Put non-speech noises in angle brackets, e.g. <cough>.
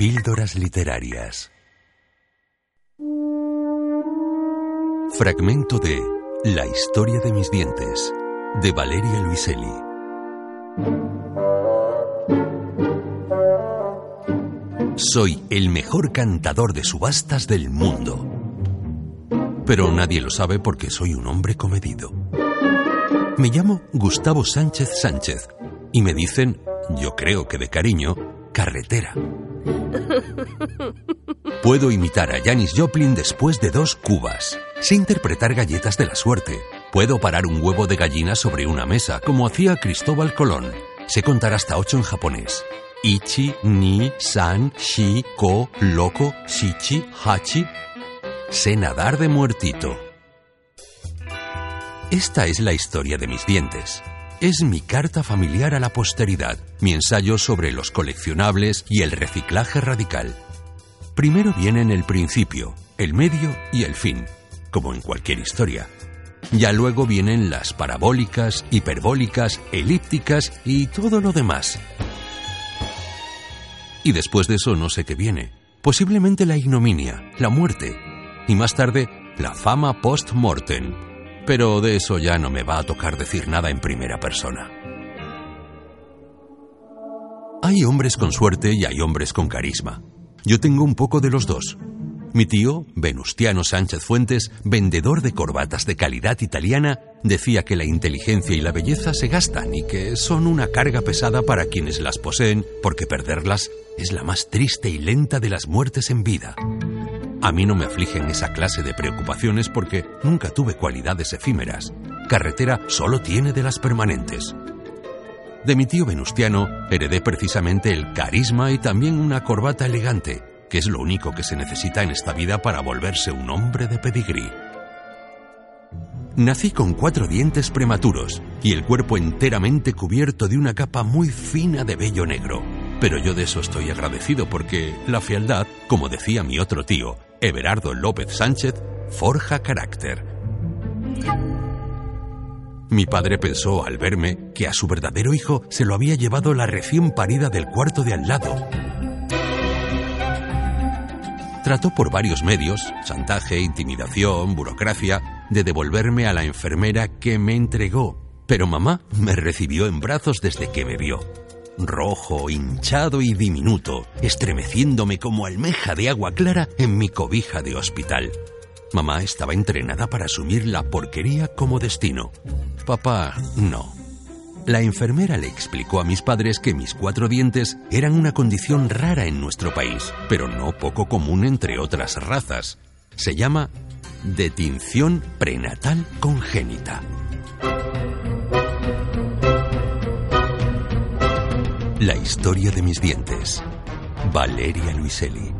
Píldoras Literarias. Fragmento de La historia de mis dientes, de Valeria Luiselli. Soy el mejor cantador de subastas del mundo. Pero nadie lo sabe porque soy un hombre comedido. Me llamo Gustavo Sánchez Sánchez y me dicen, yo creo que de cariño, carretera. <laughs> Puedo imitar a Janis Joplin después de dos cubas. Sé interpretar galletas de la suerte. Puedo parar un huevo de gallina sobre una mesa, como hacía Cristóbal Colón. Sé contar hasta ocho en japonés. Ichi, ni, san, shi, ko, loco, shichi, hachi. Sé nadar de muertito. Esta es la historia de mis dientes. Es mi carta familiar a la posteridad, mi ensayo sobre los coleccionables y el reciclaje radical. Primero vienen el principio, el medio y el fin, como en cualquier historia. Ya luego vienen las parabólicas, hiperbólicas, elípticas y todo lo demás. Y después de eso no sé qué viene. Posiblemente la ignominia, la muerte. Y más tarde, la fama post-mortem, pero de eso ya no me va a tocar decir nada en primera persona. Hay hombres con suerte y hay hombres con carisma. Yo tengo un poco de los dos. Mi tío, Venustiano Sánchez Fuentes, vendedor de corbatas de calidad italiana, decía que la inteligencia y la belleza se gastan y que son una carga pesada para quienes las poseen porque perderlas es la más triste y lenta de las muertes en vida. A mí no me afligen esa clase de preocupaciones porque nunca tuve cualidades efímeras. Carretera solo tiene de las permanentes. De mi tío Venustiano heredé precisamente el carisma y también una corbata elegante, que es lo único que se necesita en esta vida para volverse un hombre de pedigrí. Nací con cuatro dientes prematuros y el cuerpo enteramente cubierto de una capa muy fina de vello negro. Pero yo de eso estoy agradecido porque la fealdad, como decía mi otro tío, Everardo López Sánchez, forja carácter. Mi padre pensó al verme que a su verdadero hijo se lo había llevado la recién parida del cuarto de al lado. Trató por varios medios, chantaje, intimidación, burocracia, de devolverme a la enfermera que me entregó, pero mamá me recibió en brazos desde que me vio rojo, hinchado y diminuto, estremeciéndome como almeja de agua clara en mi cobija de hospital. Mamá estaba entrenada para asumir la porquería como destino. Papá, no. La enfermera le explicó a mis padres que mis cuatro dientes eran una condición rara en nuestro país, pero no poco común entre otras razas. Se llama detinción prenatal congénita. La historia de mis dientes. Valeria Luiselli.